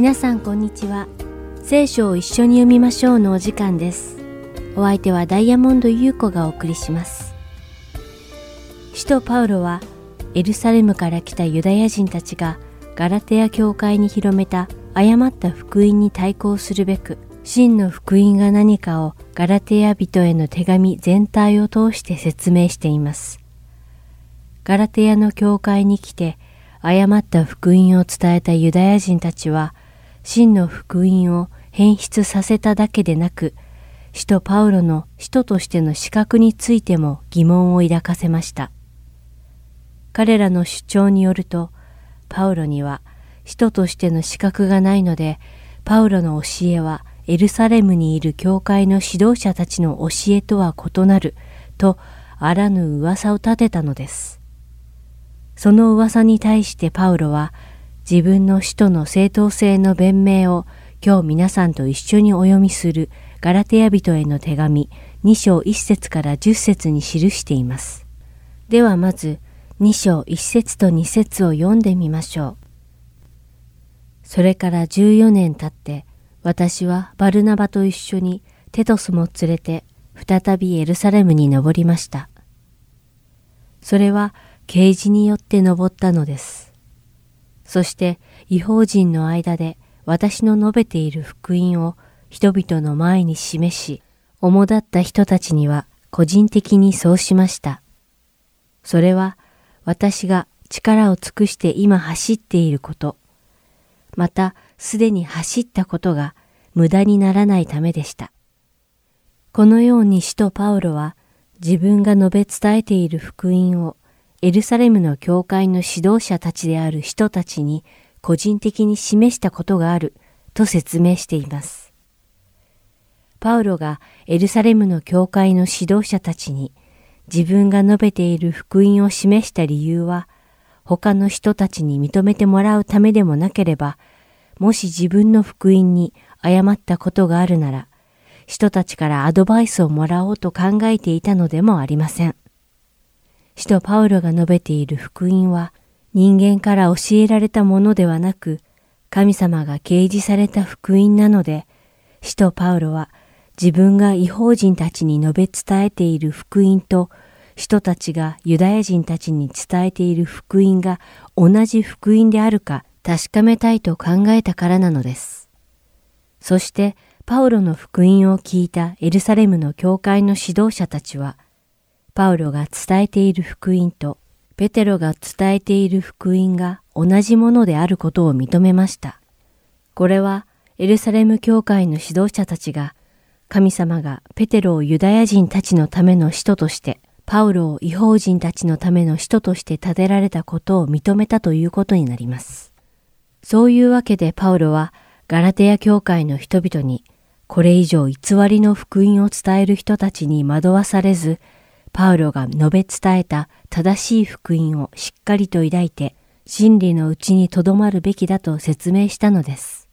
皆さんこんにちは。聖書を一緒に読みましょうのお時間です。お相手はダイヤモンド優子がお送りします。使徒パウロはエルサレムから来たユダヤ人たちがガラテヤ教会に広めた誤った福音に対抗するべく真の福音が何かをガラテヤ人への手紙全体を通して説明しています。ガラテヤの教会に来て誤った福音を伝えたユダヤ人たちは真の福音を変質させただけでなく、使徒パウロの使徒としての資格についても疑問を抱かせました。彼らの主張によると、パウロには使徒としての資格がないので、パウロの教えはエルサレムにいる教会の指導者たちの教えとは異なるとあらぬ噂を立てたのです。その噂に対してパウロは自分の使徒の正当性の弁明を今日皆さんと一緒にお読みするガラテヤ人への手紙2章1節から10節に記しています。ではまず2章1節と2節を読んでみましょう。それから14年経って私はバルナバと一緒にテトスも連れて再びエルサレムに登りました。それは啓示によって登ったのです。そして違法人の間で私の述べている福音を人々の前に示し、主だった人たちには個人的にそうしました。それは私が力を尽くして今走っていること、またすでに走ったことが無駄にならないためでした。このように使徒パウロは自分が述べ伝えている福音をエルサレムの教会の指導者たちである人たちに個人的に示したことがあると説明しています。パウロがエルサレムの教会の指導者たちに自分が述べている福音を示した理由は他の人たちに認めてもらうためでもなければもし自分の福音に誤ったことがあるなら人たちからアドバイスをもらおうと考えていたのでもありません。使徒パウロが述べている福音は人間から教えられたものではなく神様が掲示された福音なので使徒パウロは自分が違法人たちに述べ伝えている福音と人たちがユダヤ人たちに伝えている福音が同じ福音であるか確かめたいと考えたからなのです。そしてパウロの福音を聞いたエルサレムの教会の指導者たちはパウロが伝えている福音とペテロが伝えている福音が同じものであることを認めました。これはエルサレム教会の指導者たちが神様がペテロをユダヤ人たちのための使徒としてパウロを違法人たちのための使徒として立てられたことを認めたということになります。そういうわけでパウロはガラテヤ教会の人々にこれ以上偽りの福音を伝える人たちに惑わされずパウロが述べ伝えた正しい福音をしっかりと抱いて真理のうちにとどまるべきだと説明したのです。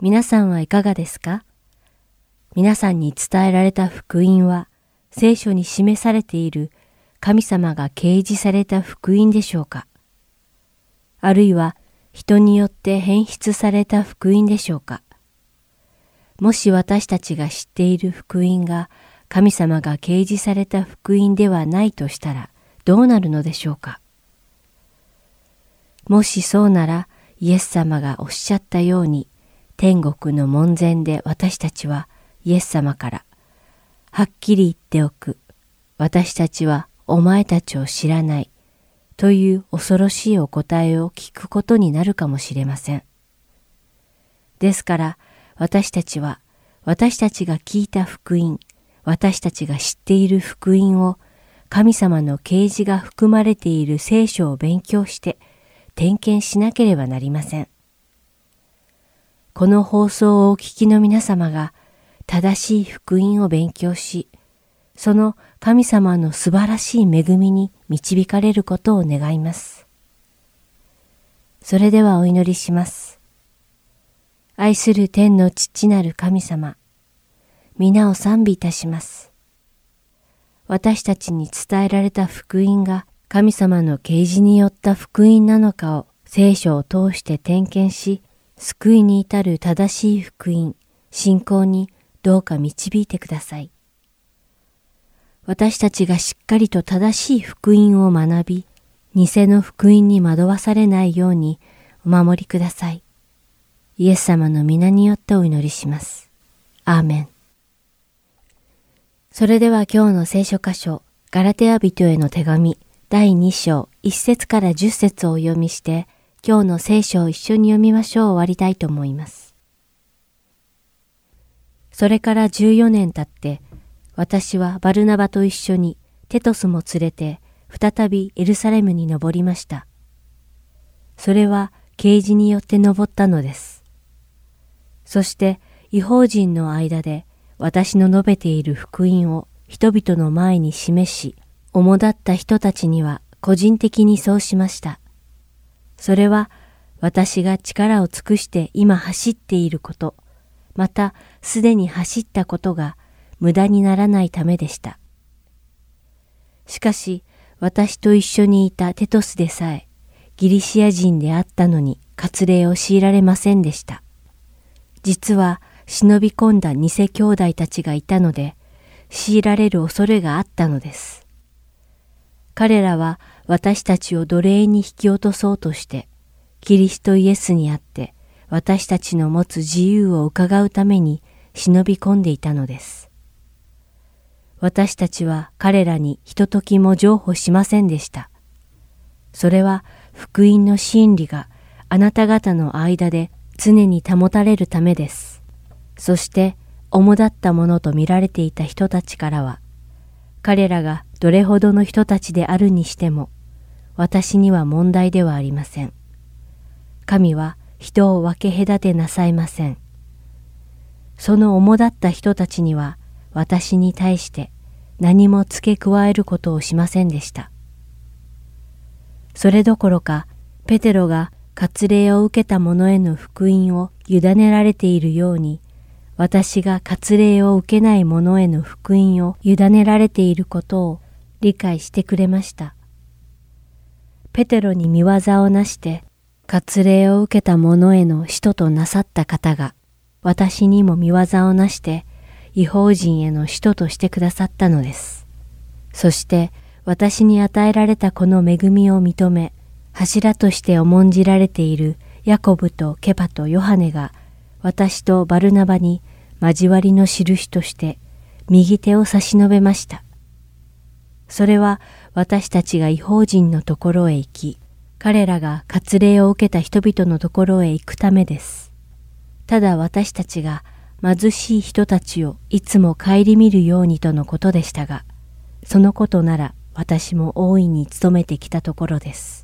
皆さんはいかがですか？皆さんに伝えられた福音は聖書に示されている神様が掲示された福音でしょうか？あるいは人によって変質された福音でしょうか？もし私たちが知っている福音が神様が掲示された福音ではないとしたらどうなるのでしょうか？もしそうならイエス様がおっしゃったように天国の門前で私たちはイエス様からはっきり言っておく。私たちはお前たちを知らない。という恐ろしいお答えを聞くことになるかもしれません。ですから私たちは私たちが聞いた福音、私たちが知っている福音を神様の啓示が含まれている聖書を勉強して点検しなければなりません。この放送をお聞きの皆様が正しい福音を勉強し、その神様の素晴らしい恵みに導かれることを願います。それではお祈りします。愛する天の父なる神様、皆を賛美いたします。私たちに伝えられた福音が神様の啓示によった福音なのかを聖書を通して点検し、救いに至る正しい福音、信仰にどうか導いてください。私たちがしっかりと正しい福音を学び、偽の福音に惑わされないようにお守りください。イエス様の皆によってお祈りします。アーメン。それでは今日の聖書箇所、ガラテヤ人への手紙、第2章、1節から10節をお読みして、今日の聖書を一緒に読みましょう終わりたいと思います。それから14年経って、私はバルナバと一緒にテトスも連れて再びエルサレムに登りました。それは啓示によって登ったのです。そして違法人の間で私の述べている福音を人々の前に示し、主だった人たちには個人的にそうしました。それは私が力を尽くして今走っていること、またすでに走ったことが無駄にならないためでした。しかし私と一緒にいたテトスでさえギリシア人であったのに割礼を強いられませんでした。実は忍び込んだ偽兄弟たちがいたので、強いられる恐れがあったのです。彼らは私たちを奴隷に引き落とそうとして、キリストイエスにあって私たちの持つ自由を伺うために忍び込んでいたのです。私たちは彼らにひとときも譲歩しませんでした。それは福音の真理があなた方の間で常に保たれるためです。そして主だったものと見られていた人たちからは、彼らがどれほどの人たちであるにしても、私には問題ではありません。神は人を分け隔てなさいません。その主だった人たちには私に対して何も付け加えることをしませんでした。それどころか、ペテロが割礼を受けた者への福音を委ねられているように、私が割礼を受けない者への福音を委ねられていることを理解してくれました。ペテロに見業をなして、割礼を受けた者への使徒となさった方が、私にも見業をなして、違法人への使徒としてくださったのです。そして私に与えられたこの恵みを認め、柱として重んじられているヤコブとケパとヨハネが私とバルナバに交わりの印として右手を差し伸べました。それは私たちが違法人のところへ行き、彼らが割礼を受けた人々のところへ行くためです。ただ私たちが貧しい人たちをいつも顧みるようにとのことでしたが、そのことなら私も大いに努めてきたところです。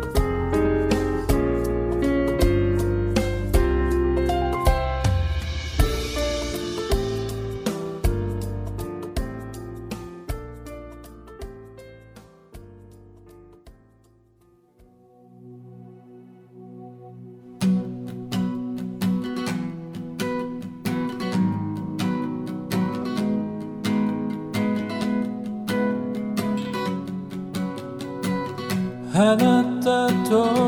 た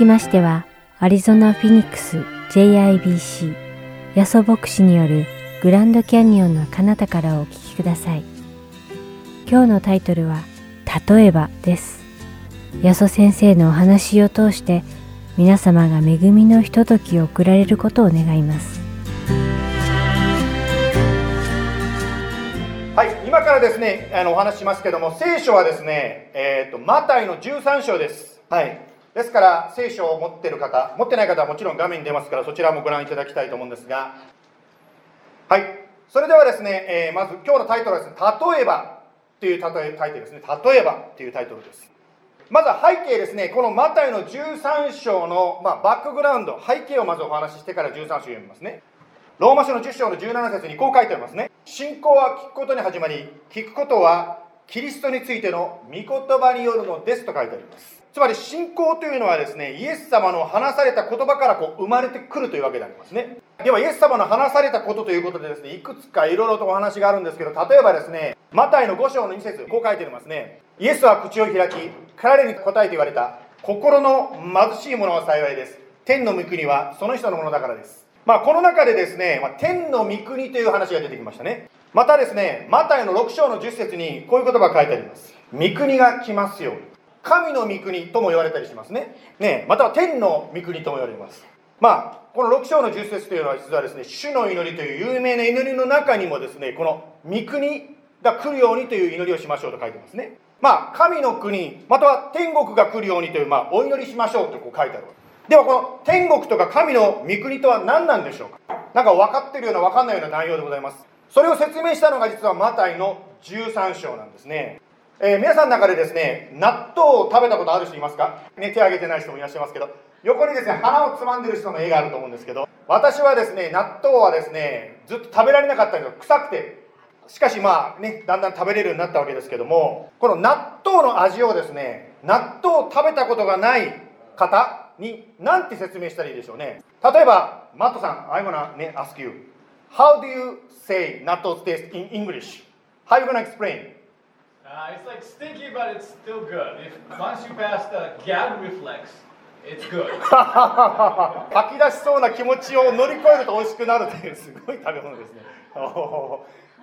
きましては、アリゾナ・フィニックス JIBC ヤソ牧師によるグランドキャニオンの彼方からお聞きください。今日のタイトルは、例えばです。ヤソ先生のお話を通して、皆様が恵みのひとときを送られることを願います。はい、今からですね、あのお話ししますけども、聖書はですね、えっ、とマタイの13章です。はい。ですから聖書を持っている方、持ってない方はもちろん画面に出ますからそちらもご覧いただきたいと思うんですが、はい。それではですね、えーまず今日のタイトルはですね、例えばというタイトルですね。例えばというタイトルです。まずは背景ですね、このマタイの13章の、まあ、バックグラウンド、背景をまずお話ししてから13章読みますね。ローマ書の10章の17節にこう書いてありますね。信仰は聞くことに始まり、聞くことはキリストについての御言葉によるのですと書いてあります。つまり信仰というのはですね、イエス様の話された言葉からこう生まれてくるというわけでありますね。では、イエス様の話されたことということでですね、いくつかいろいろとお話があるんですけど、例えばですね、マタイの5章の2節こう書いてありますね。イエスは口を開き、彼に答えて言われた。心の貧しい者は幸いです。天の御国はその人のものだからです。まあ、この中でですね、まあ、天の御国という話が出てきましたね。またですね、マタイの6章の10節にこういう言葉が書いてあります。御国が来ますように。神の御国とも言われたりしますね。ねまたは天の御国とも言われます。まあ、この6章の10節というのは実はですね、主の祈りという有名な祈りの中にもですね、この御国が来るようにという祈りをしましょうと書いてますね。まあ、神の国、または天国が来るようにという、まあ、お祈りしましょうとこう書いてあるでは、この天国とか神の御国とは何なんでしょうか？なんか分かってるような分かんないような内容でございます。それを説明したのが実はマタイの13章なんですね。えー、皆さんの中でですね、納豆を食べたことある人いますか？ね、手挙げてない人もいらっしゃいますけど、横にですね、鼻をつまんでる人の絵があると思うんですけど、私はですね、納豆はですね、ずっと食べられなかったんですよ。臭くて。しかしまあね、だんだん食べれるようになったわけですけども、この納豆の味をですね、納豆を食べたことがない方に何て説明したらいいでしょうね？例えば、マットさん、I'm gonna、ね、ask you, how do you say 納豆 taste in English? How are you gonna explain? Uh, it's like stinky, but it's still good. If once you pass the gag reflex, it's good. 吐き出しそうな気持ちを乗り越えると美味しくなるというすごい食べ物ですね。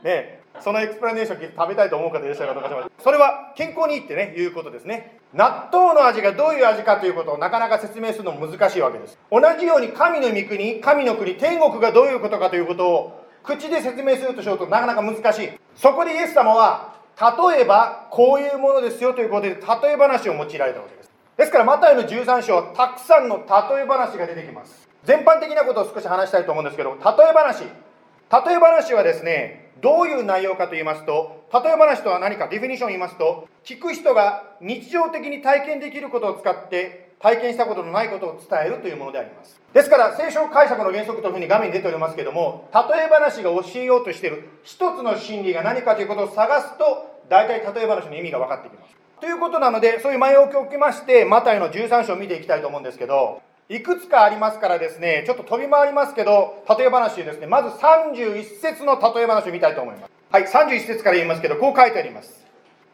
ね、そのエクスプラネーション食べたいと思う方いらっしゃるかどうかしらそれは健康にいいってねいうことですね納豆の味がどういう味かということをなかなか説明するのも難しいわけです同じように神の御国神の国天国がどういうことかということを口で説明するとしようとなかなか難しいそこでイエス様は例えばこういうものですよということで例え話を用いられたわけです。ですからマタイの13章はたくさんの例え話が出てきます。全般的なことを少し話したいと思うんですけど例え話。例え話はですねどういう内容かと言いますと例え話とは何かディフィニションを言いますと聞く人が日常的に体験できることを使って体験したことのないことを伝えるというものでありますですから聖書解釈の原則というふうに画面に出ておりますけども例え話が教えようとしている一つの真理が何かということを探すと大体例え話の意味が分かってきますということなのでそういう前置きを置きましてマタイの13章を見ていきたいと思うんですけどいくつかありますからですね、ちょっと飛び回りますけど、例え話ですね、まず31節の例え話を見たいと思います。はい、31節から言いますけど、こう書いてあります。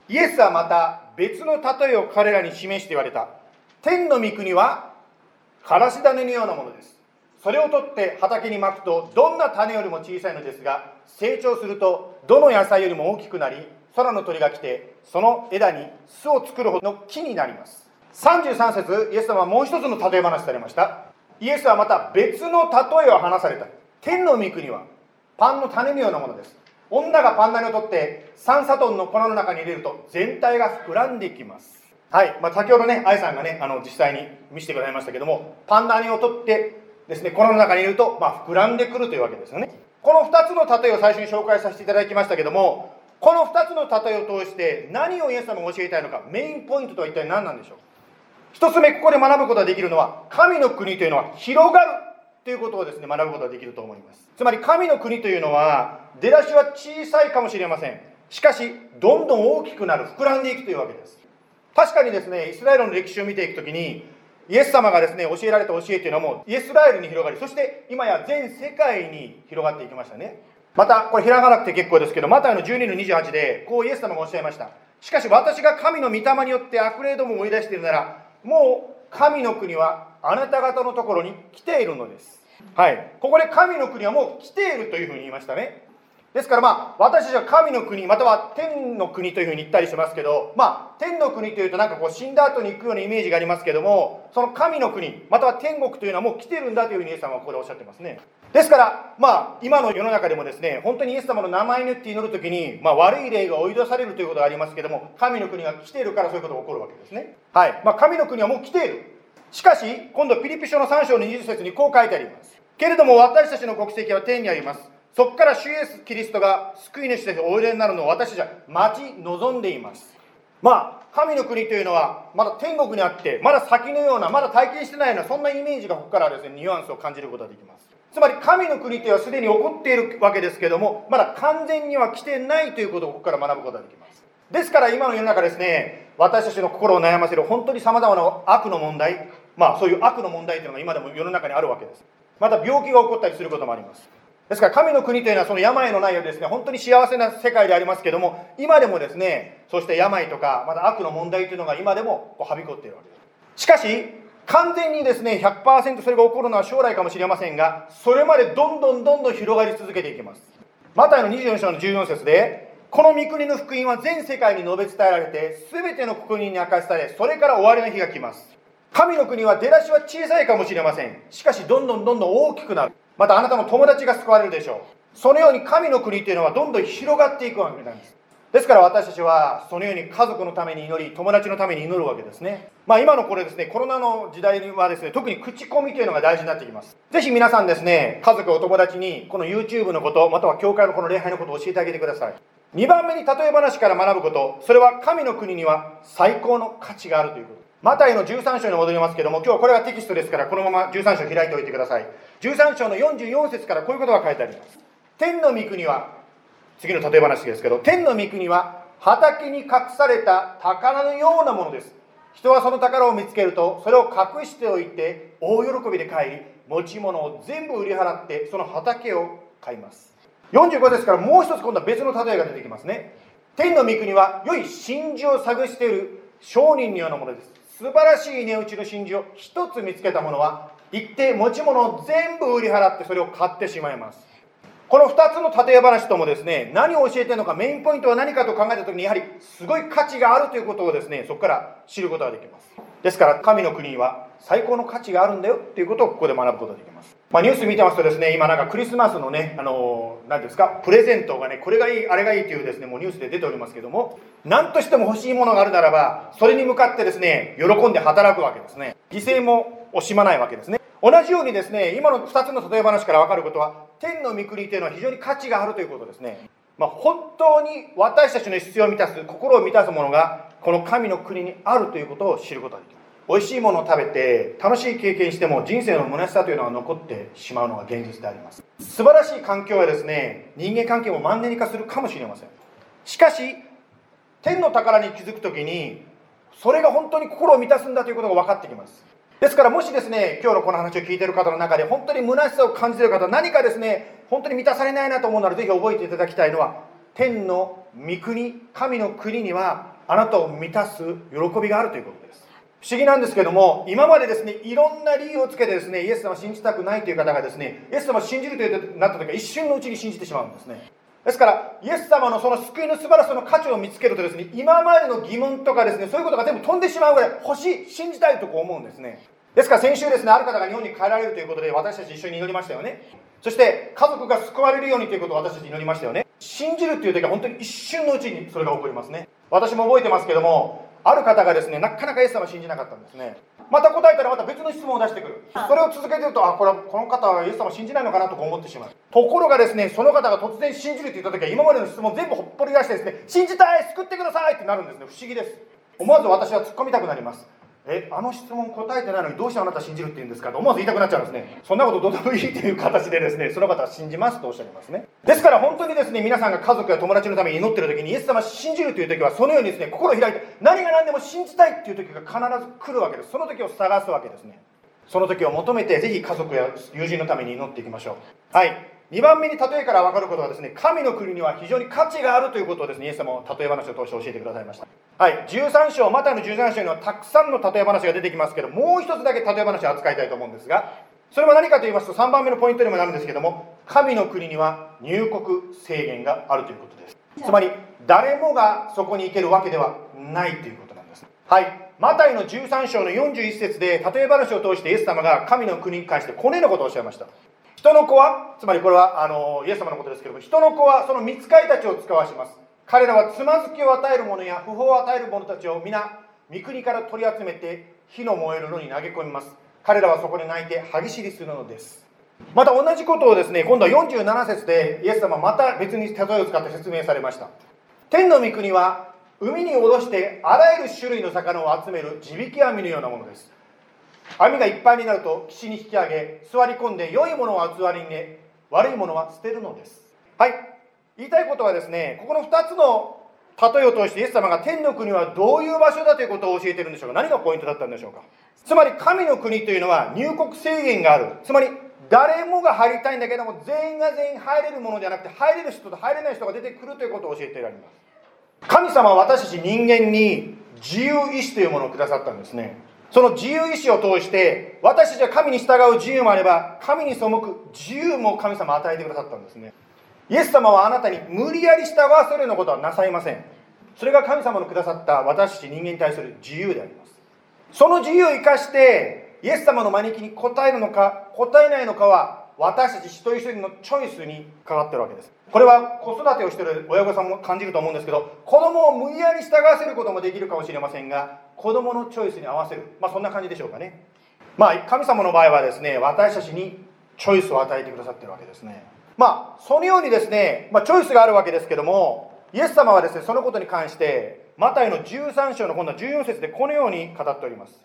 イエスはまた別の例えを彼らに示して言われた。天の御国は、からし種のようなものです。それを取って畑にまくと、どんな種よりも小さいのですが、成長すると、どの野菜よりも大きくなり、空の鳥が来て、その枝に巣を作るほどの木になります。33節イエス様はもう一つの例え話されましたイエスはまた別の例えを話された天の御国はパンの種のようなものです女がパン種を取って3サトンの粉の中に入れると全体が膨らんできますはい、まあ、先ほどね愛さんがねあの実際に見せてくださいましたけどもパン種を取ってですね粉の中に入れると、まあ、膨らんでくるというわけですよね。この2つの例えを最初に紹介させていただきましたけどもこの2つの例えを通して何をイエス様が教えたいのかメインポイントとは一体何なんでしょう？一つ目ここで学ぶことができるのは神の国というのは広がるということをですね学ぶことができると思います。つまり神の国というのは出だしは小さいかもしれません。しかしどんどん大きくなる膨らんでいくというわけです。確かにですねイスラエルの歴史を見ていくときにイエス様がですね教えられた教えというのもイエスラエルに広がりそして今や全世界に広がっていきましたねまたこれ開かなくて結構ですけどマタイの12の28でこうイエス様がおっしゃいましたしかし私が神の御霊によって悪霊どもを追い出しているならもう神の国はあなた方のところに来ているのです。はい。ここで神の国はもう来ているというふうに言いましたね。ですからまあ、私たちは神の国、または天の国というふうに言ったりしますけど、まあ、天の国というとなんかこう死んだ後に行くようなイメージがありますけども、その神の国、または天国というのはもう来てるんだというふうにイエス様はここでおっしゃってますね。ですから、まあ、今の世の中でもですね、本当にイエス様の名前によって祈るときに、まあ、悪い霊が追い出されるということがありますけども、神の国が来ているからそういうことが起こるわけですね。はい。まあ、神の国はもう来ている。しかし、今度ピリピ書の3章の20節にこう書いてあります。けれども私たちの国籍は天にあります。そこから主イエス・キリストが救い主としておいでになるのを私たちは待ち望んでいます。まあ、神の国というのはまだ天国にあって、まだ先のような、まだ体験してないような、そんなイメージがここからですね、ニュアンスを感じることができます。つまり神の国というのはすでに起こっているわけですけどもまだ完全には来てないということをここから学ぶことができますですから今の世の中ですね私たちの心を悩ませる本当にさまざまな悪の問題まあそういう悪の問題というのが今でも世の中にあるわけですまた病気が起こったりすることもありますですから神の国というのはその病のないようですね本当に幸せな世界でありますけども今でもですねそして病とかまた悪の問題というのが今でもこうはびこっているわけです。しかし完全にですね100%それが起こるのは将来かもしれませんがそれまでどんどんどんどん広がり続けていきます。マタイの24章の14節でこの御国の福音は全世界に述べ伝えられて全ての国民に明かされそれから終わりの日が来ます。神の国は出だしは小さいかもしれません。しかしどんどんどんどん大きくなる。またあなたの友達が救われるでしょう。そのように神の国というのはどんどん広がっていくわけなんです。ですから私たちはそのように家族のために祈り友達のために祈るわけですね。まあ今のこれですねコロナの時代はですね特に口コミというのが大事になってきます。ぜひ皆さんですね家族お友達にこの YouTube のことまたは教会のこの礼拝のことを教えてあげてください。2番目に例え話から学ぶこと。それは神の国には最高の価値があるということ。マタイの13章に戻りますけども今日これがテキストですからこのまま13章開いておいてください。13章の44節からこういうことが書いてあります。天の御国は次の例え話ですけど天の御国は畑に隠された宝のようなものです。人はその宝を見つけるとそれを隠しておいて大喜びで帰り持ち物を全部売り払ってその畑を買います。45ですからもう一つ今度は別の例えが出てきますね。天の御国は良い真珠を探している商人のようなものです。素晴らしい値打ちの真珠を一つ見つけた者は一定持ち物を全部売り払ってそれを買ってしまいます。この2つの例え話ともですね何を教えてるのかメインポイントは何かと考えた時にやはりすごい価値があるということをですねそこから知ることができます。ですから神の国には最高の価値があるんだよっていうことをここで学ぶことができます。まあ、ニュース見てますとですね今なんかクリスマスのねあの何ですかプレゼントがねこれがいいあれがいいというですねもうニュースで出ておりますけども何としても欲しいものがあるならばそれに向かってですね喜んで働くわけですね。犠牲も惜しまないわけですね。同じようにですね今の2つの例え話から分かることは天の御国というのは非常に価値があるということですね。まあ、本当に私たちの必要を満たす心を満たすものがこの神の国にあるということを知ることができます美味しいものを食べて楽しい経験しても人生の虚しさというのは残ってしまうのが現実であります。素晴らしい環境はですね人間関係もマンネリ化するかもしれません。しかし天の宝に気づく時にそれが本当に心を満たすんだということが分かってきます。ですからもしですね今日のこの話を聞いている方の中で本当に虚しさを感じている方何かですね本当に満たされないなと思うならぜひ覚えていただきたいのは天の御国神の国にはあなたを満たす喜びがあるということです。不思議なんですけども今までですねいろんな理由をつけてですねイエス様を信じたくないという方がですねイエス様を信じるというなった時は一瞬のうちに信じてしまうんですね。ですからイエス様のその救いの素晴らしさの価値を見つけるとですね今までの疑問とかですねそういうことが全部飛んでしまうぐらい欲しい信じたいとこう思うんですね。ですから先週ですねある方が日本に帰られるということで私たち一緒に祈りましたよね。そして家族が救われるようにということを私たち祈りましたよね。信じるという時は本当に一瞬のうちにそれが起こりますね。私も覚えてますけどもある方がですねなかなかイエス様を信じなかったんですね。また答えたらまた別の質問を出してくる。それを続けてるとあこれはこの方はイエス様を信じないのかなとか思ってしまう。ところがですねその方が突然信じるって言った時は今までの質問全部ほっぽり出してですね信じたい救ってくださいってなるんですね。不思議です。思わず私は突っ込みたくなりますえあの質問答えてないのにどうしてあなた信じるって言うんですか？と思わず言いたくなっちゃうんですね。そんなことどうでもいいという形でですねその方は信じますとおっしゃいますね。ですから本当にですね皆さんが家族や友達のために祈ってる時にイエス様信じるという時はそのようにですね心を開いて何が何でも信じたいっていう時が必ず来るわけです。その時を探すわけですね。その時を求めてぜひ家族や友人のために祈っていきましょう。はい。2番目に例えから分かることはですね神の国には非常に価値があるということをですねイエス様は例え話を通して教えてくださいました。はい。13章マタイの13章にはたくさんの例え話が出てきますけどもう一つだけ例え話を扱いたいと思うんですがそれは何かと言いますと3番目のポイントにもなるんですけども神の国には入国制限があるということです。つまり誰もがそこに行けるわけではないということなんです。はい。マタイの13章の41節で例え話を通してイエス様が神の国に関してこのようなことをおっしゃいました人の子はつまりこれはあのイエス様のことですけども人の子はその見つかりたちを使わします。彼らはつまずきを与える者や不法を与える者たちを皆三国から取り集めて火の燃えるのに投げ込みます。彼らはそこで泣いて歯ぎしりするのです。また同じことをですね今度は47節でイエス様また別に例えを使って説明されました。天の御国は海に戻してあらゆる種類の魚を集める地引き網のようなものです。網がいっぱいになると岸に引き上げ座り込んで良いものは器に入れ悪いものは捨てるのです。はい。言いたいことはですねここの2つの例えを通してイエス様が天の国はどういう場所だということを教えてるんでしょうか。何がポイントだったんでしょうか。つまり神の国というのは入国制限がある。つまり誰もが入りたいんだけども全員が全員入れるものじゃなくて入れる人と入れない人が出てくるということを教えておられます。神様は私たち人間に自由意志というものをくださったんですね。その自由意志を通して私たちは神に従う自由もあれば神に背く自由も神様与えてくださったんですね。イエス様はあなたに無理やり従わせるようなことはなさいません。それが神様のくださった私たち人間に対する自由であります。その自由を生かしてイエス様の招きに応えるのか応えないのかは私たち一人一人のチョイスにかかってるわけです。これは子育てをしてる親御さんも感じると思うんですけど子供を無理やり従わせることもできるかもしれませんが子供のチョイスに合わせる。まあそんな感じでしょうかね。まあ神様の場合はですね私たちにチョイスを与えてくださってるわけですね。まあそのようにですね、まあ、チョイスがあるわけですけどもイエス様はですねそのことに関してマタイの13章の今度は14節でこのように語っております。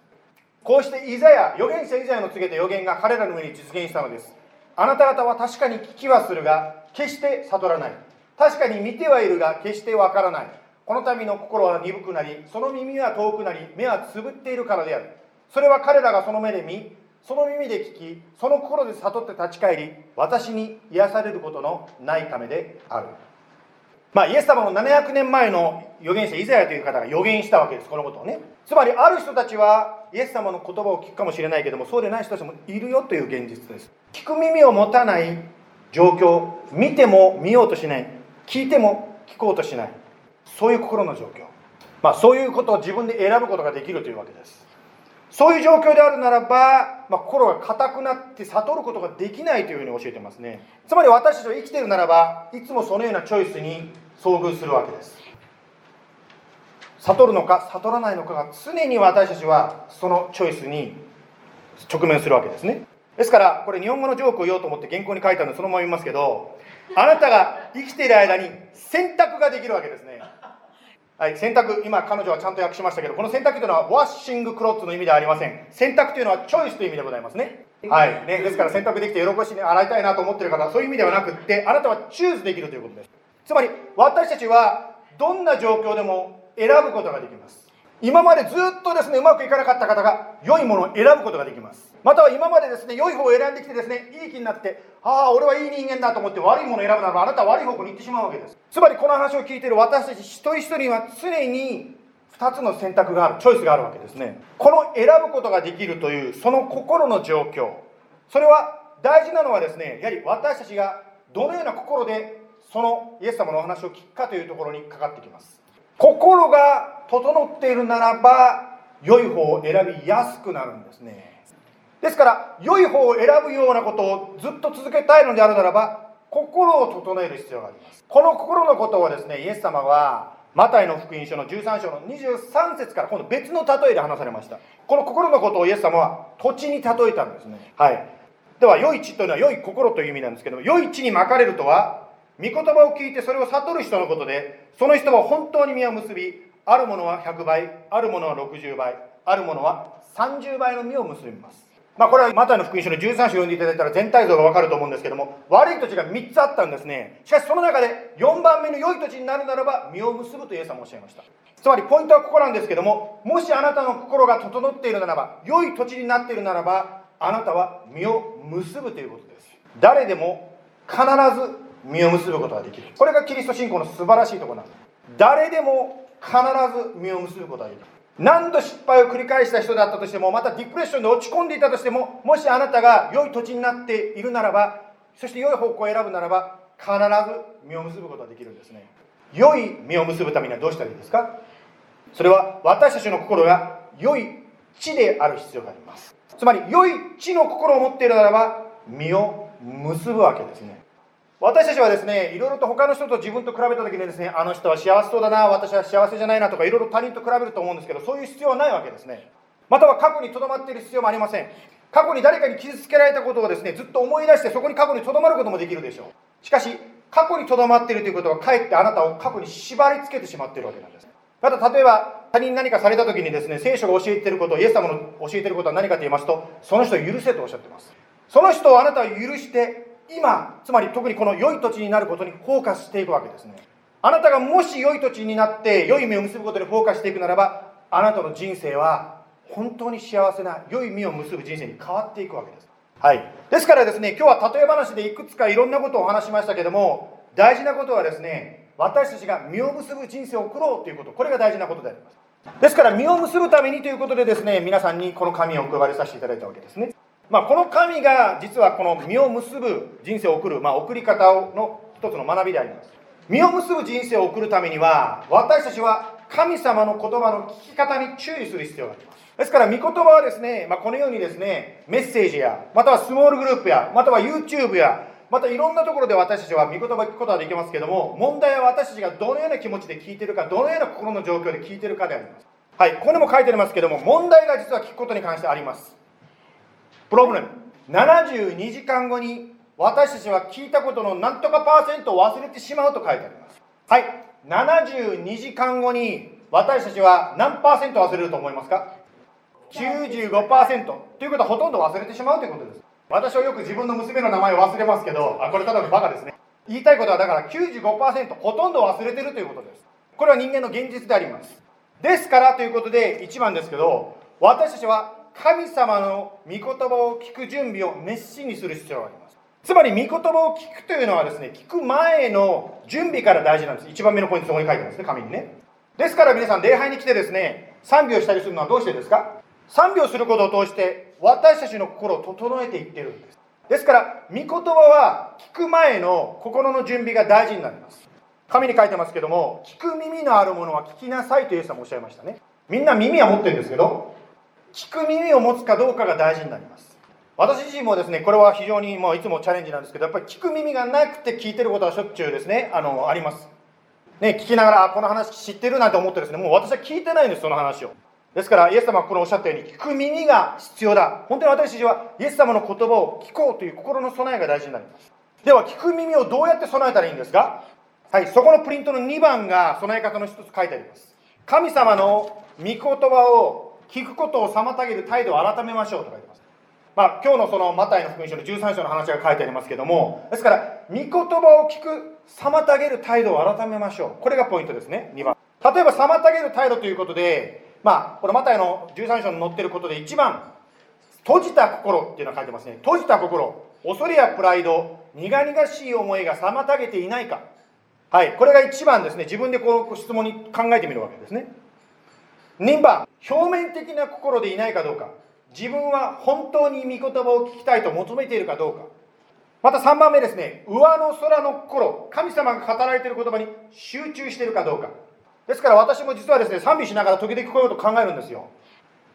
こうしてイザヤ預言者イザヤの告げた預言が彼らの上に実現したのです。あなた方は確かに聞きはするが決して悟らない。確かに見てはいるが決してわからない。この民の心は鈍くなりその耳は遠くなり目はつぶっているからである。それは彼らがその目で見その耳で聞きその心で悟って立ち返り私に癒されることのないためである。まあ、イエス様の700年前の預言者イザヤという方が予言したわけですこのことをね。つまりある人たちはイエス様の言葉を聞くかもしれないけどもそうでない人たちもいるよという現実です。聞く耳を持たない状況見ても見ようとしない。聞いても聞こうとしない。そういう心の状況。まあそういうことを自分で選ぶことができるというわけです。そういう状況であるならば、まあ、心が硬くなって悟ることができないというふうに教えてますね。つまり私たちは生きているならばいつもそのようなチョイスに遭遇するわけです。悟るのか悟らないのかが常に私たちはそのチョイスに直面するわけですね。ですからこれ日本語のジョークを言おうと思って原稿に書いたのでそのまま言いますけどあなたが生きている間に選択ができるわけですね。はい、洗濯、今彼女はちゃんと訳しましたけど、この洗濯というのはワッシングクロッツの意味ではありません。洗濯というのはチョイスという意味でございますね。はい。ね、ですから洗濯できて喜しに洗いたいなと思ってる方はそういう意味ではなくって、あなたはチューズできるということです。つまり、私たちはどんな状況でも選ぶことができます。今までずっとですね、うまくいかなかった方が良いものを選ぶことができます。または今までですね、良い方を選んできてですね、いい気になって、ああ、俺はいい人間だと思って悪いものを選ぶなら、あなたは悪い方向に行ってしまうわけです。つまりこの話を聞いている私たち一人一人には常に2つの選択がある、チョイスがあるわけですね。この選ぶことができるという、その心の状況。それは大事なのはですね、やはり私たちがどのような心でそのイエス様のお話を聞くかというところにかかってきます。心が整っているならば良い方を選びやすくなるんですね。ですから良い方を選ぶようなことをずっと続けたいのであるならば心を整える必要があります。この心のことをですねイエス様はマタイの福音書の13章の23節から今度別の例えで話されました。この心のことをイエス様は土地に例えたんですね。はい。では良い地というのは良い心という意味なんですけども良い地にまかれるとは御言葉を聞いてそれを悟る人のことでその人は本当に実を結びあるものは100倍あるものは60倍あるものは30倍の実を結びます。まあこれはマタイの福音書の13章を読んでいただいたら全体像がわかると思うんですけども悪い土地が3つあったんですね。しかしその中で4番目の良い土地になるならば実を結ぶとイエス様おっしゃいました。つまりポイントはここなんですけどももしあなたの心が整っているならば良い土地になっているならばあなたは実を結ぶということです。誰でも必ず実を結ぶことができる。これがキリスト信仰の素晴らしいところなんです誰でも必ず実を結ぶことができる。何度失敗を繰り返した人だったとしてもまたディプレッションで落ち込んでいたとしてももしあなたが良い土地になっているならばそして良い方向を選ぶならば必ず実を結ぶことができるんですね。良い実を結ぶためにはどうしたらいいですか？それは私たちの心が良い地である必要があります。つまり良い地の心を持っているならば実を結ぶわけですね。私たちはですねいろいろと他の人と自分と比べた時にですねあの人は幸せそうだな私は幸せじゃないなとかいろいろ他人と比べると思うんですけどそういう必要はないわけですね。または過去にとどまっている必要もありません。過去に誰かに傷つけられたことをですねずっと思い出してそこに過去にとどまることもできるでしょう。しかし過去にとどまっているということはかえってあなたを過去に縛りつけてしまっているわけなんです。また例えば他人に何かされた時にですね聖書が教えていることイエス様の教えていることは何かと言いますとその人を許せとおっしゃってます。その人をあなたは許して今つまり特にこの良い土地になることにフォーカスしていくわけですね。あなたがもし良い土地になって良い実を結ぶことにフォーカスしていくならばあなたの人生は本当に幸せな良い実を結ぶ人生に変わっていくわけです。はい。ですからですね今日は例え話でいくつかいろんなことをお話しましたけども大事なことはですね私たちが実を結ぶ人生を送ろうということ。これが大事なことであります。ですから実を結ぶためにということでですね皆さんにこの紙をお配りさせていただいたわけですねまあ、この紙が実はこの実を結ぶ人生を送る、まあ、送り方の一つの学びであります実を結ぶ人生を送るためには私たちは神様の言葉の聞き方に注意する必要がありますですから、御言葉はですね、まあ、このようにですね、メッセージや、またはスモールグループや、または YouTube や、またいろんなところで私たちは御言葉を聞くことができますけども、問題は私たちがどのような気持ちで聞いてるか、どのような心の状況で聞いてるかであります。はい、ここにも書いてありますけども、問題が実は聞くことに関してあります。プロブレム。72時間後に私たちは聞いたことのなんとかパーセントを忘れてしまうと書いてあります。はい、72時間後に私たちは何パーセント忘れると思いますか？95%ということはほとんど忘れてしまうということです。私はよく自分の娘の名前を忘れますけどあこれただのバカですね。言いたいことはだから95%ほとんど忘れてるということです。これは人間の現実であります。ですからということで1番ですけど私たちは神様の御言葉を聞く準備を熱心にする必要があります。つまり御言葉を聞くというのはですね聞く前の準備から大事なんです。1番目のポイントそこに書いてますね紙にね。ですから皆さん礼拝に来てですね賛美をしたりするのはどうしてですか？賛美をすることを通して私たちの心を整えていってるんです。ですから御言葉は聞く前の心の準備が大事になります。紙に書いてますけども聞く耳のあるものは聞きなさいとイエス様おっしゃいましたね。みんな耳は持ってるんですけど聞く耳を持つかどうかが大事になります。私自身もですねこれは非常にもういつもチャレンジなんですけどやっぱり聞く耳がなくて聞いてることはしょっちゅうですねあのあります。ね聞きながらこの話知ってるなんて思ってですねもう私は聞いてないんですその話を。ですからイエス様はここおっしゃったように聞く耳が必要だ。本当に私たちはイエス様の言葉を聞こうという心の備えが大事になります。では聞く耳をどうやって備えたらいいんですか？はいそこのプリントの2番が備え方の一つ書いてあります。神様の御言葉を聞くことを妨げる態度を改めましょうと書いてますまあ、今日のそのマタイの福音書の13章の話が書いてありますけどもですから御言葉を聞く妨げる態度を改めましょうこれがポイントですね2番例えば妨げる態度ということでまあ、このマタイの13章に載ってることで一番、閉じた心っていうのが書いてますね。閉じた心、恐れやプライド、苦々しい思いが妨げていないか。はい、これが一番ですね。自分でこの質問に考えてみるわけですね。2番、表面的な心でいないかどうか。自分は本当に御言葉を聞きたいと求めているかどうか。また3番目ですね。上の空の心、神様が語られている言葉に集中しているかどうか。ですから私も実はですね、賛美しながら時々こういうこと考えるんですよ。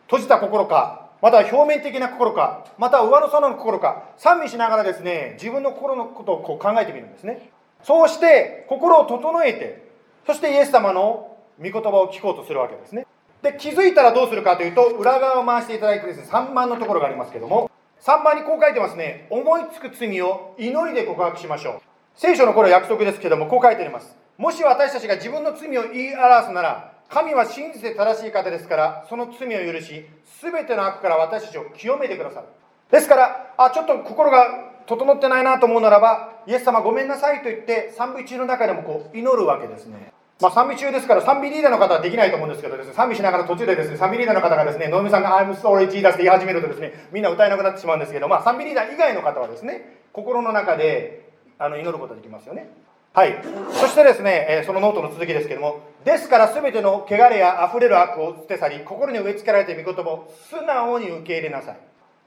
閉じた心か、または表面的な心か、または上の空の心か、賛美しながらですね、自分の心のことをこう考えてみるんですね。そうして心を整えて、そしてイエス様の御言葉を聞こうとするわけですね。で、気づいたらどうするかというと、裏側を回していただいてですね、3番のところがありますけども、3番にこう書いてますね、思いつく罪を祈りで告白しましょう。聖書のこれは約束ですけども、こう書いてあります。もし私たちが自分の罪を言い表すなら、神は真実で正しい方ですから、その罪を許し、すべての悪から私たちを清めてくださる。ですから、あ、ちょっと心が整ってないなと思うならば、イエス様ごめんなさいと言って、賛美中の中でもこう祈るわけですね。まあ、賛美中ですから、賛美リーダーの方はできないと思うんですけどですね、賛美しながら途中でですね、賛美リーダーの方がですね、能見さんが I'm sorry Jesus って言い始めるとですね、みんな歌えなくなってしまうんですけど、まあ、賛美リーダー以外の方はですね、心の中であの祈ることができますよね。はい。そしてですね、えそのノートの続きですけども、ですから全ての汚れや溢れる悪を捨て去り、心に植え付けられている御言葉を素直に受け入れなさい。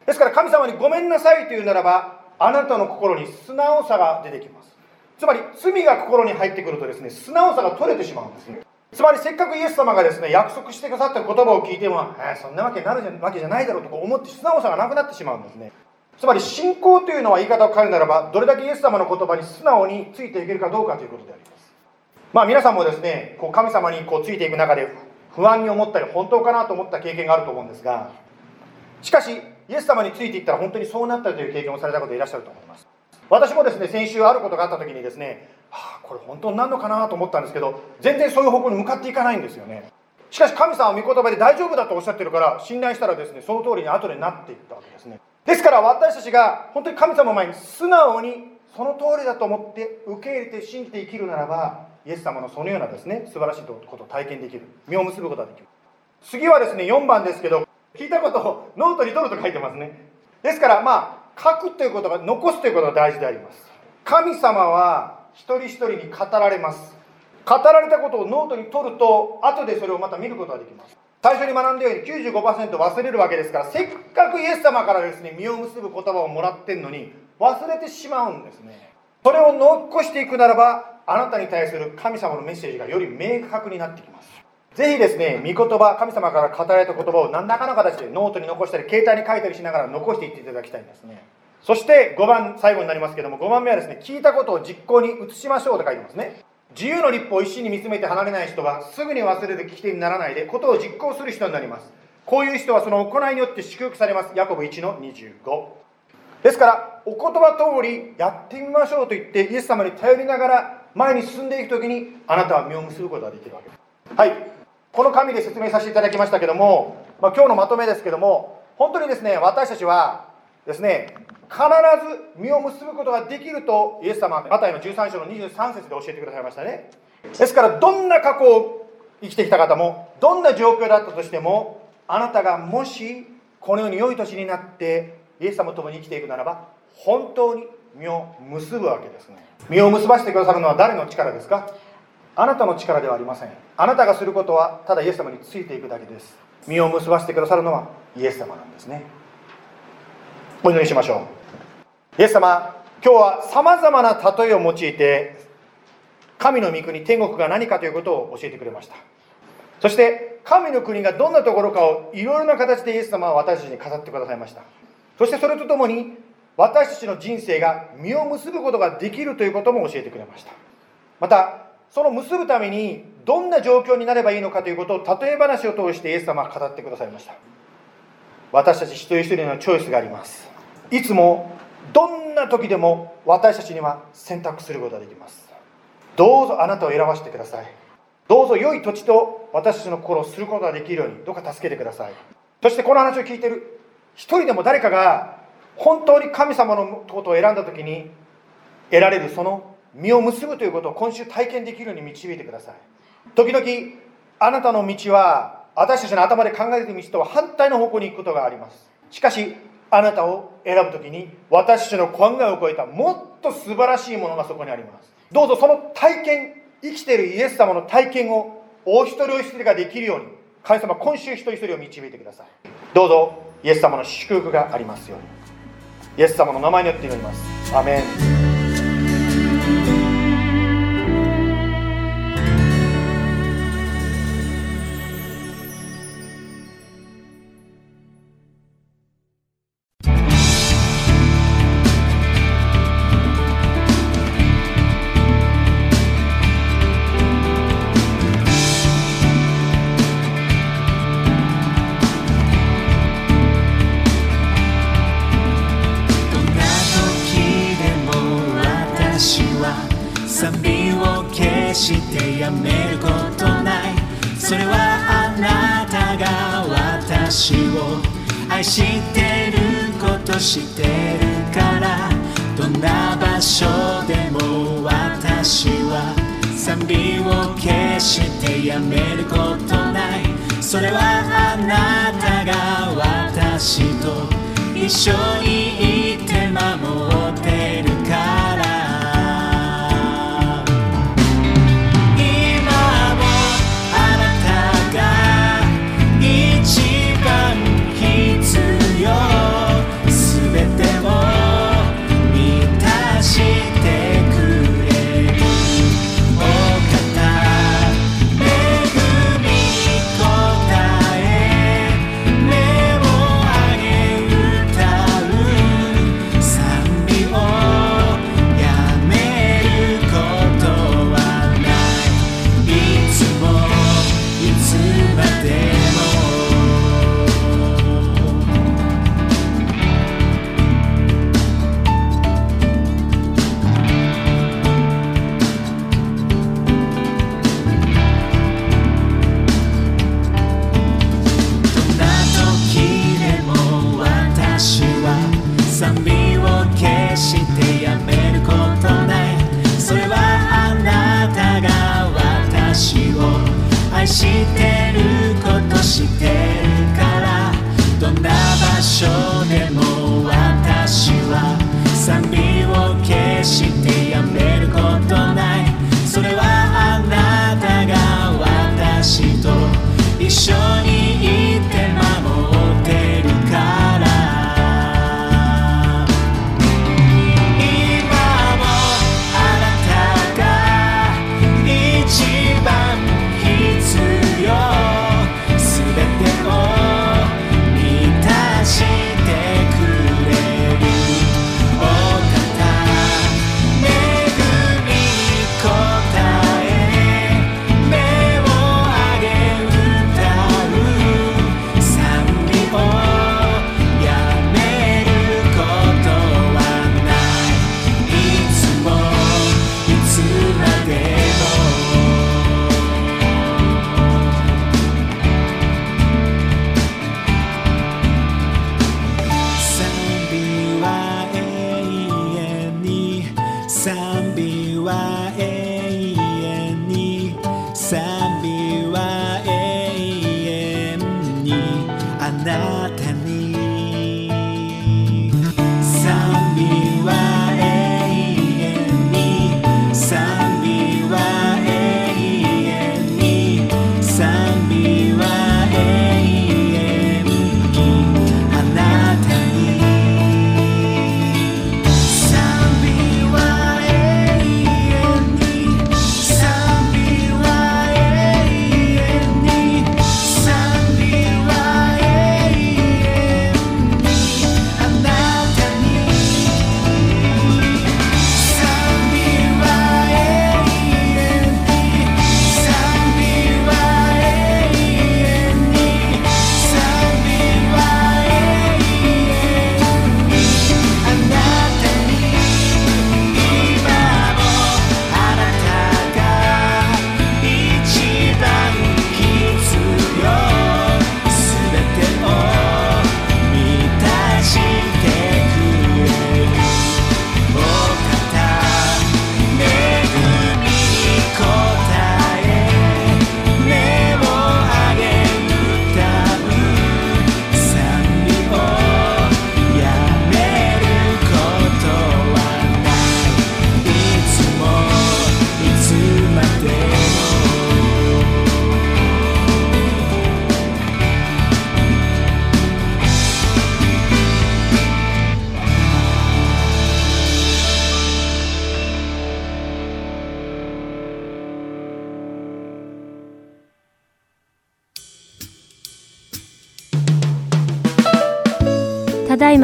ですから神様にごめんなさいというならば、あなたの心に素直さが出てきます。つまり、罪が心に入ってくるとですね、素直さが取れてしまうんですね。つまり、せっかくイエス様がですね、約束してくださった言葉を聞いても、えー、そんなわけになるわけじゃないだろうと思って素直さがなくなってしまうんですね。つまり信仰というのは言い方を変えるならばどれだけイエス様の言葉に素直についていけるかどうかということでありますまあ皆さんもですねこう神様にこうついていく中で不安に思ったり本当かなと思った経験があると思うんですがしかしイエス様についていったら本当にそうなったという経験をされた方いらっしゃると思います私もですね先週あることがあった時にですね、はあ、これ本当になるのかなと思ったんですけど全然そういう方向に向かっていかないんですよね。しかし神様は御言葉で大丈夫だとおっしゃってるから信頼したらですねその通りに後でなっていったわけですね。ですから私たちが本当に神様の前に素直にその通りだと思って受け入れて信じて生きるならばイエス様のそのようなですね素晴らしいことを体験できる。実を結ぶことができる。次はですね4番ですけど聞いたことをノートに取ると書いてますね。ですからまあ書くということが残すということが大事であります。神様は一人一人に語られます。語られたことをノートに取ると後でそれをまた見ることができます。最初に学んだように95%忘れるわけですからせっかくイエス様からですね実を結ぶ言葉をもらってんのに忘れてしまうんですね。それを残していくならばあなたに対する神様のメッセージがより明確になってきます。ぜひですね、御言葉、神様から語られた言葉を何らかの形でノートに残したり、携帯に書いたりしながら残していっていただきたいんですね。そして5番、最後になりますけども、5番目はですね、聞いたことを実行に移しましょうと書いてますね。自由の立法を一心に見つめて離れない人は、すぐに忘れる聞き手にならないで、ことを実行する人になります。こういう人はその行いによって祝福されます。ヤコブ1の25。ですから、お言葉通りやってみましょうと言って、イエス様に頼りながら前に進んでいくときに、あなたは実を結ぶことができるわけです。はい。この紙で説明させていただきましたけども、まあ、今日のまとめですけども、本当にですね、私たちはですね、必ず実を結ぶことができると、イエス様、マタイの13章の23節で教えてくださいましたね。ですから、どんな過去を生きてきた方も、どんな状況だったとしても、あなたがもし、このように良い年になって、イエス様と共に生きていくならば、本当に実を結ぶわけですね。実を結ばせてくださるのは誰の力ですか？あなたの力ではありません。あなたがすることはただイエス様についていくだけです。実を結ばせてくださるのはイエス様なんですね。お祈りしましょう。イエス様今日はさまざまな例えを用いて神の御国天国が何かということを教えてくれました。そして神の国がどんなところかをいろいろな形でイエス様は私たちに語ってくださいました。そしてそれとともに私たちの人生が実を結ぶことができるということも教えてくれました。またその結ぶためにどんな状況になればいいのかということを例え話を通してイエス様は語ってくださいました。私たち一人一人のチョイスがあります。いつもどんな時でも私たちには選択することができます。どうぞあなたを選ばせてください。どうぞ良い土地と私たちの心をすることができるようにどうか助けてください。そしてこの話を聞いてる一人でも誰かが本当に神様のことを選んだ時に得られるその実を結ぶということを今週体験できるように導いてください。時々あなたの道は私たちの頭で考えている道とは反対の方向に行くことがあります。しかしあなたを選ぶ時に私たちの考えを超えたもっと素晴らしいものがそこにあります。どうぞその体験生きているイエス様の体験をお一人お一人ができるように神様今週一人一人を導いてください。どうぞイエス様の祝福がありますように。イエス様の名前によって祈ります。アメン。やめることない。それはあなたが私と一緒に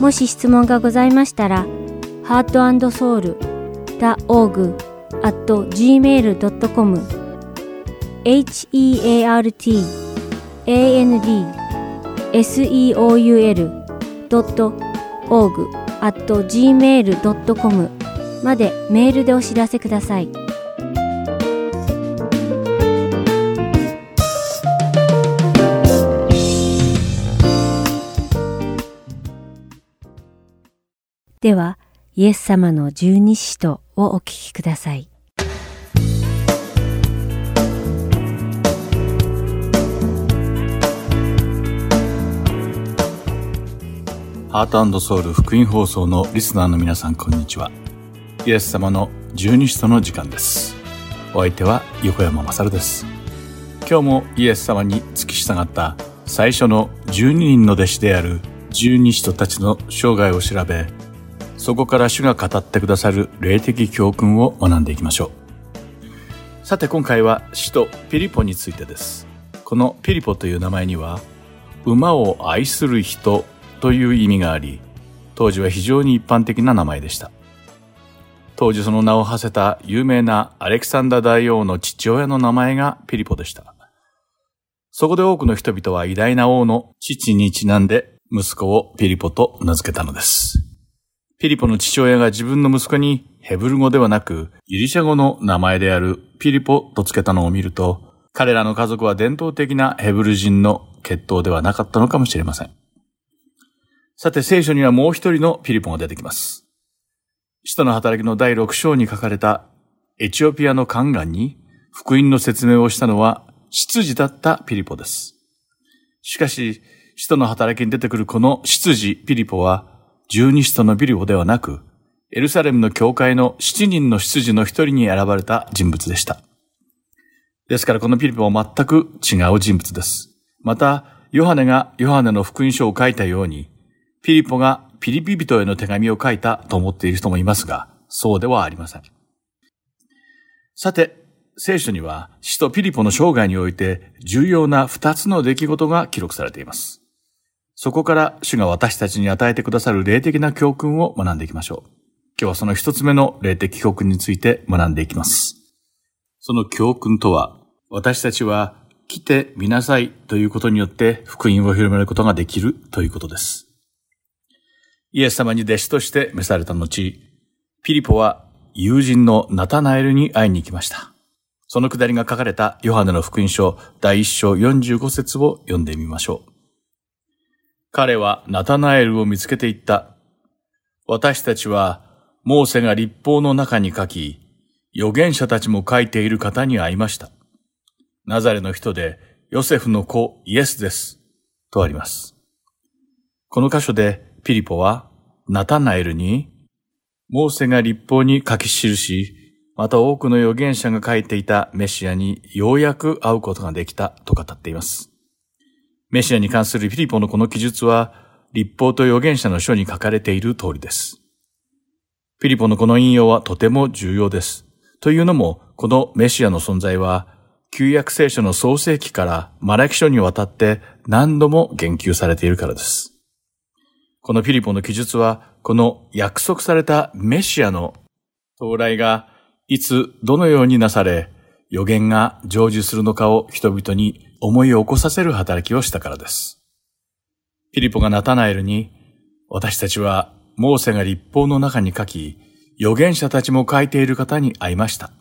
もし質問がございましたら、heartandsoul.org at gmail.com heart and seoul.org at gmail.com までメールでお知らせください。では、イエス様の十二使徒をお聞きください。ハートソウル福音放送のリスナーの皆さんこんにちは。イエス様の十二使徒の時間です。お相手は横山まさるです。今日もイエス様に付き従った最初の12人の弟子である十二使徒たちの生涯を調べ、そこから主が語ってくださる霊的教訓を学んでいきましょう。さて今回は使徒ピリポについてです。このピリポという名前には、馬を愛する人という意味があり、当時は非常に一般的な名前でした。当時その名を馳せた有名なアレクサンダー大王の父親の名前がピリポでした。そこで多くの人々は偉大な王の父にちなんで息子をピリポと名付けたのです。ピリポの父親が自分の息子にヘブル語ではなくギリシャ語の名前であるピリポと付けたのを見ると、彼らの家族は伝統的なヘブル人の血統ではなかったのかもしれません。さて聖書にはもう一人のピリポが出てきます。使徒の働きの第6章に書かれたエチオピアの宦官に福音の説明をしたのは執事だったピリポです。しかし、使徒の働きに出てくるこの執事ピリポは十二使徒のピリポではなく、エルサレムの教会の七人の執事の一人に選ばれた人物でした。ですからこのピリポは全く違う人物です。また、ヨハネがヨハネの福音書を書いたように、ピリポがピリピ人への手紙を書いたと思っている人もいますが、そうではありません。さて、聖書には使徒ピリポの生涯において重要な二つの出来事が記録されています。そこから主が私たちに与えてくださる霊的な教訓を学んでいきましょう。今日はその一つ目の霊的教訓について学んでいきます。その教訓とは、私たちは来てみなさいということによって福音を広めることができるということです。イエス様に弟子として召された後、ピリポは友人のナタナエルに会いに行きました。そのくだりが書かれたヨハネの福音書第1章45節を読んでみましょう。彼はナタナエルを見つけて言った。私たちはモーセが立法の中に書き、預言者たちも書いている方に会いました。ナザレの人でヨセフの子イエスです。とあります。この箇所でピリポはナタナエルにモーセが立法に書き記し、また多くの預言者が書いていたメシアにようやく会うことができたと語っています。メシアに関するピリポのこの記述は、立法と預言者の書に書かれている通りです。ピリポのこの引用はとても重要です。というのも、このメシアの存在は、旧約聖書の創世記からマラキ書にわたって何度も言及されているからです。このピリポの記述は、この約束されたメシアの到来がいつどのようになされ、予言が成就するのかを人々に思いを起こさせる働きをしたからです。ピリポがナタナエルに、私たちはモーセが立法の中に書き、預言者たちも書いている方に会いました。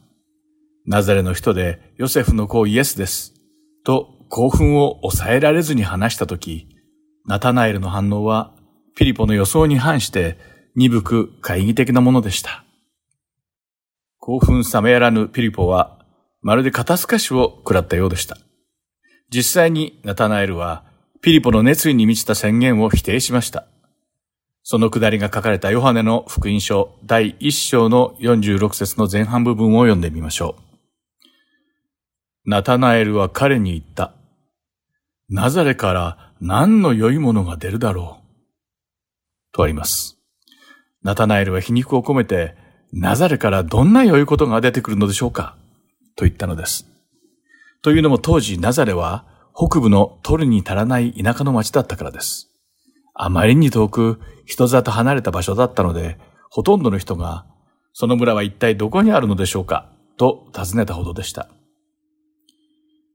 ナザレの人でヨセフの子イエスです。と興奮を抑えられずに話したとき、ナタナエルの反応はピリポの予想に反して鈍く懐疑的なものでした。興奮冷めやらぬピリポはまるで肩透かしを食らったようでした。実際にナタナエルはピリポの熱意に満ちた宣言を否定しました。そのくだりが書かれたヨハネの福音書第1章の46節の前半部分を読んでみましょう。ナタナエルは彼に言った。ナザレから何の良いものが出るだろう。とあります。ナタナエルは皮肉を込めて、ナザレからどんな良いことが出てくるのでしょうかと言ったのです。というのも当時ナザレは北部のトルに足らない田舎の町だったからです。あまりに遠く人里離れた場所だったので、ほとんどの人が、その村は一体どこにあるのでしょうかと尋ねたほどでした。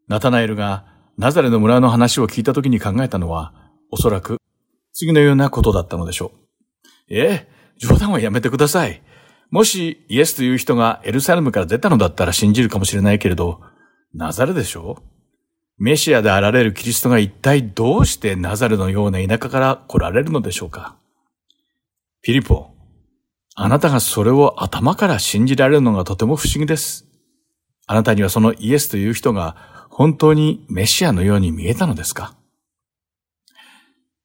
ナタナエルがナザレの村の話を聞いた時に考えたのは、おそらく次のようなことだったのでしょう。ええ、冗談はやめてください。もしイエスという人がエルサレムから出たのだったら信じるかもしれないけれど、ナザレでしょ？メシアであられるキリストが一体どうしてナザレのような田舎から来られるのでしょうか？ピリポ、あなたがそれを頭から信じられるのがとても不思議です。あなたにはそのイエスという人が本当にメシアのように見えたのですか？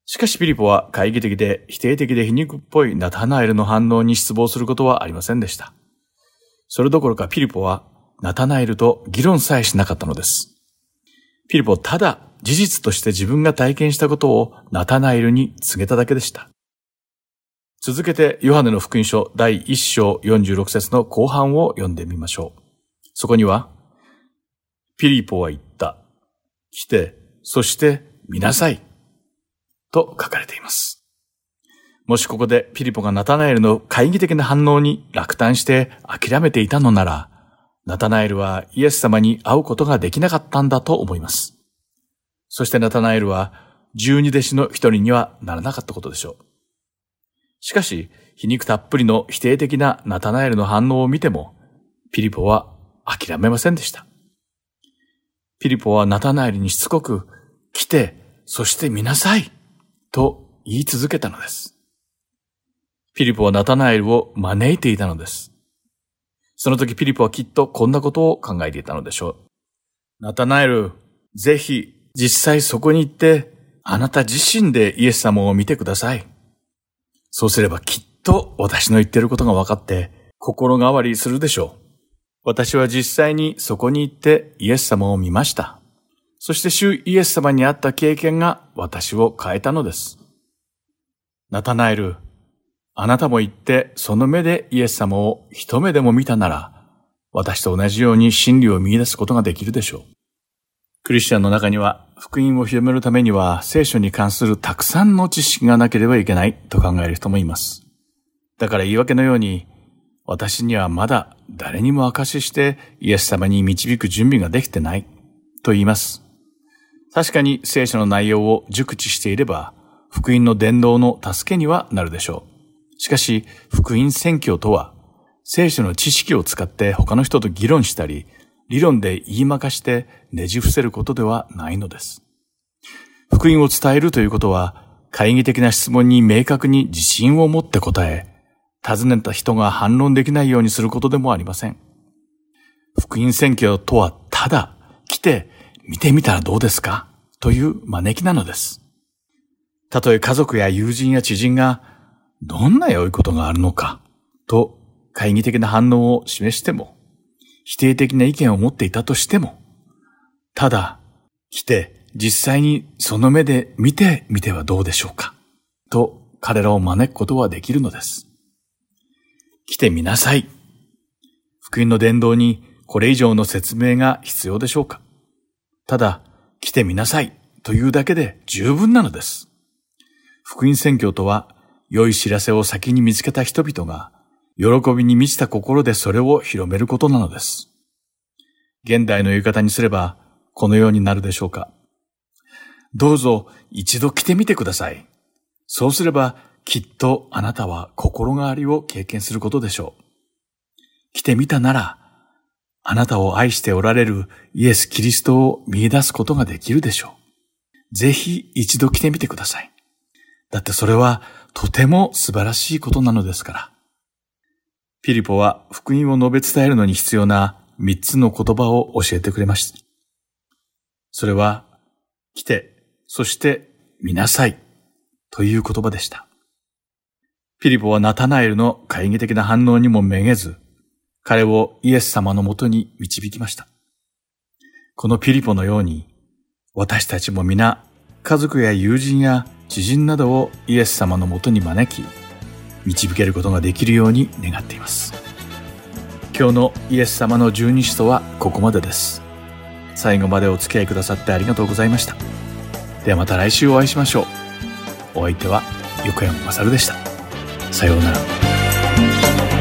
しかしピリポは懐疑的で否定的で皮肉っぽいナタナエルの反応に失望することはありませんでした。それどころかピリポはナタナエルと議論さえしなかったのです。ピリポただ事実として自分が体験したことをナタナエルに告げただけでした。続けてヨハネの福音書第1章46節の後半を読んでみましょう。そこには、ピリポは言った。来て、そして見なさい。と書かれています。もしここでピリポがナタナエルの懐疑的な反応に落胆して諦めていたのなら、ナタナエルはイエス様に会うことができなかったんだと思います。そしてナタナエルは十二弟子の一人にはならなかったことでしょう。しかし、皮肉たっぷりの否定的なナタナエルの反応を見ても、ピリポは諦めませんでした。ピリポはナタナエルにしつこく、来て、そして見なさい、と言い続けたのです。ピリポはナタナエルを招いていたのです。その時ピリポはきっとこんなことを考えていたのでしょう。ナタナエル、ぜひ実際そこに行って、あなた自身でイエス様を見てください。そうすればきっと私の言ってることが分かって心変わりするでしょう。私は実際にそこに行ってイエス様を見ました。そして主イエス様に会った経験が私を変えたのです。ナタナエル、あなたも行ってその目でイエス様を一目でも見たなら、私と同じように真理を見出すことができるでしょう。クリスチャンの中には福音を広めるためには聖書に関するたくさんの知識がなければいけないと考える人もいます。だから言い訳のように、私にはまだ誰にも証ししてイエス様に導く準備ができてないと言います。確かに聖書の内容を熟知していれば、福音の伝道の助けにはなるでしょう。しかし、福音宣教とは、聖書の知識を使って他の人と議論したり、理論で言いまかしてねじ伏せることではないのです。福音を伝えるということは、懐疑的な質問に明確に自信を持って答え、尋ねた人が反論できないようにすることでもありません。福音宣教とはただ来て見てみたらどうですか？という招きなのです。たとえ家族や友人や知人がどんな良いことがあるのか？と懐疑的な反応を示しても、否定的な意見を持っていたとしても、ただ来て実際にその目で見てみてはどうでしょうか？と彼らを招くことはできるのです。来てみなさい。福音の伝道にこれ以上の説明が必要でしょうか？ただ、来てみなさいというだけで十分なのです。福音宣教とは、良い知らせを先に見つけた人々が、喜びに満ちた心でそれを広めることなのです。現代の言い方にすれば、このようになるでしょうかどうぞ一度来てみてください。そうすればきっとあなたは心変わりを経験することでしょう。来てみたなら、あなたを愛しておられるイエス・キリストを見出すことができるでしょう。ぜひ一度来てみてください。だってそれはとても素晴らしいことなのですから。ピリポは福音を述べ伝えるのに必要な三つの言葉を教えてくれました。それは、来て、そして見なさいという言葉でした。ピリポはナタナエルの懐疑的な反応にもめげず、彼をイエス様のもとに導きました。このピリポのように、私たちも皆、家族や友人や知人などをイエス様のもとに招き、導けることができるように願っています。今日のイエス様の十二使徒はここまでです。最後までお付き合いくださってありがとうございました。ではまた来週お会いしましょう。お相手は横山まさるでした。さようなら。